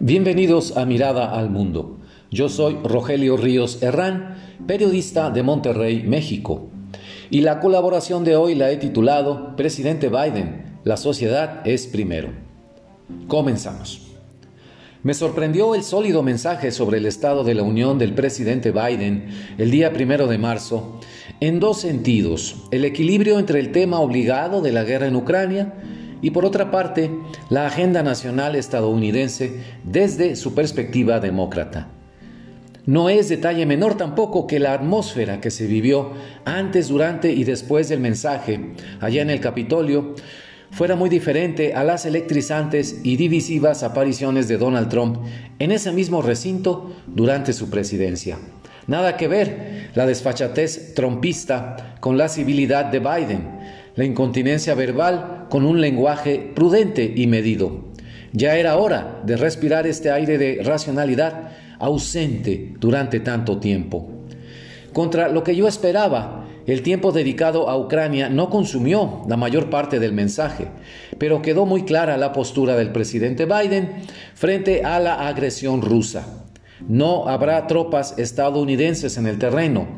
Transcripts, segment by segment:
Bienvenidos a Mirada al Mundo. Yo soy Rogelio Ríos Herrán, periodista de Monterrey, México. Y la colaboración de hoy la he titulado Presidente Biden, la sociedad es primero. Comenzamos. Me sorprendió el sólido mensaje sobre el estado de la Unión del presidente Biden el día primero de marzo en dos sentidos. El equilibrio entre el tema obligado de la guerra en Ucrania y por otra parte la agenda nacional estadounidense desde su perspectiva demócrata. No es detalle menor tampoco que la atmósfera que se vivió antes, durante y después del mensaje allá en el Capitolio fuera muy diferente a las electrizantes y divisivas apariciones de Donald Trump en ese mismo recinto durante su presidencia. Nada que ver la desfachatez trompista con la civilidad de Biden, la incontinencia verbal con un lenguaje prudente y medido. Ya era hora de respirar este aire de racionalidad ausente durante tanto tiempo. Contra lo que yo esperaba, el tiempo dedicado a Ucrania no consumió la mayor parte del mensaje, pero quedó muy clara la postura del presidente Biden frente a la agresión rusa. No habrá tropas estadounidenses en el terreno,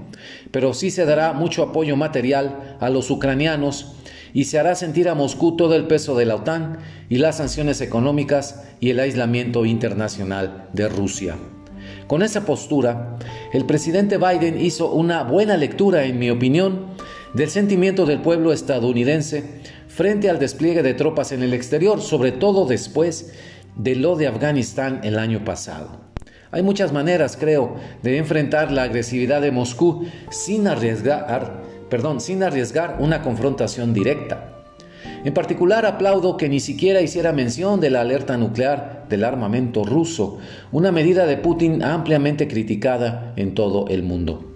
pero sí se dará mucho apoyo material a los ucranianos y se hará sentir a Moscú todo el peso de la OTAN y las sanciones económicas y el aislamiento internacional de Rusia. Con esa postura, el presidente Biden hizo una buena lectura, en mi opinión, del sentimiento del pueblo estadounidense frente al despliegue de tropas en el exterior, sobre todo después de lo de Afganistán el año pasado. Hay muchas maneras, creo, de enfrentar la agresividad de Moscú sin arriesgar, perdón, sin arriesgar una confrontación directa. En particular aplaudo que ni siquiera hiciera mención de la alerta nuclear del armamento ruso, una medida de Putin ampliamente criticada en todo el mundo.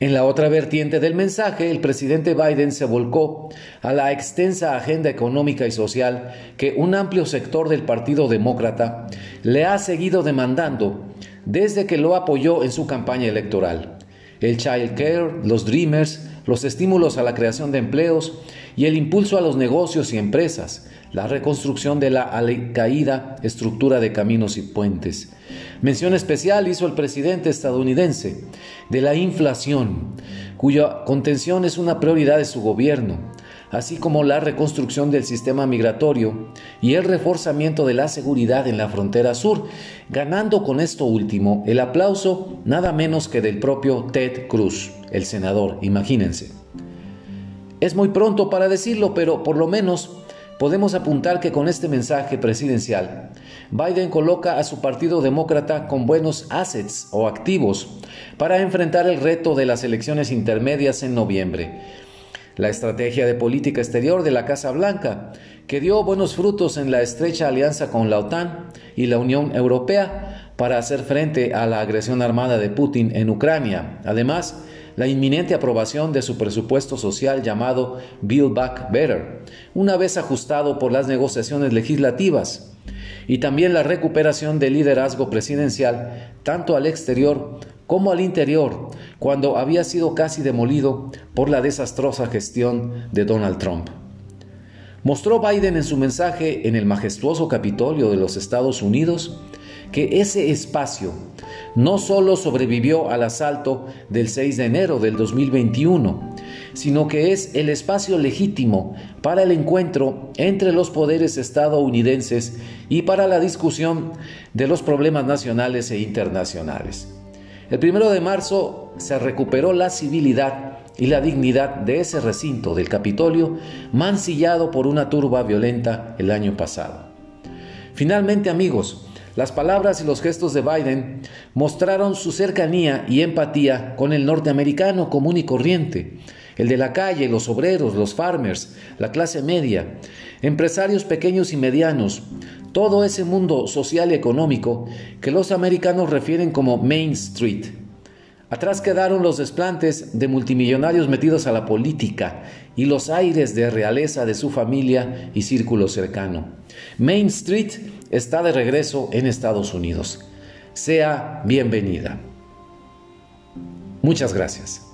En la otra vertiente del mensaje, el presidente Biden se volcó a la extensa agenda económica y social que un amplio sector del Partido Demócrata le ha seguido demandando desde que lo apoyó en su campaña electoral. El Child Care, los Dreamers, los estímulos a la creación de empleos y el impulso a los negocios y empresas, la reconstrucción de la caída estructura de caminos y puentes. Mención especial hizo el presidente estadounidense de la inflación, cuya contención es una prioridad de su gobierno, así como la reconstrucción del sistema migratorio y el reforzamiento de la seguridad en la frontera sur, ganando con esto último el aplauso nada menos que del propio Ted Cruz, el senador, imagínense. Es muy pronto para decirlo, pero por lo menos podemos apuntar que con este mensaje presidencial, Biden coloca a su Partido Demócrata con buenos assets o activos para enfrentar el reto de las elecciones intermedias en noviembre. La estrategia de política exterior de la Casa Blanca, que dio buenos frutos en la estrecha alianza con la OTAN y la Unión Europea para hacer frente a la agresión armada de Putin en Ucrania. Además, la inminente aprobación de su presupuesto social llamado Build Back Better, una vez ajustado por las negociaciones legislativas, y también la recuperación del liderazgo presidencial tanto al exterior como al interior, cuando había sido casi demolido por la desastrosa gestión de Donald Trump. Mostró Biden en su mensaje en el majestuoso Capitolio de los Estados Unidos que ese espacio no solo sobrevivió al asalto del 6 de enero del 2021, sino que es el espacio legítimo para el encuentro entre los poderes estadounidenses y para la discusión de los problemas nacionales e internacionales. El primero de marzo se recuperó la civilidad y la dignidad de ese recinto del Capitolio mancillado por una turba violenta el año pasado. Finalmente, amigos, las palabras y los gestos de Biden mostraron su cercanía y empatía con el norteamericano común y corriente, el de la calle, los obreros, los farmers, la clase media, empresarios pequeños y medianos, todo ese mundo social y económico que los americanos refieren como Main Street. Atrás quedaron los desplantes de multimillonarios metidos a la política y los aires de realeza de su familia y círculo cercano. Main Street está de regreso en Estados Unidos. Sea bienvenida. Muchas gracias.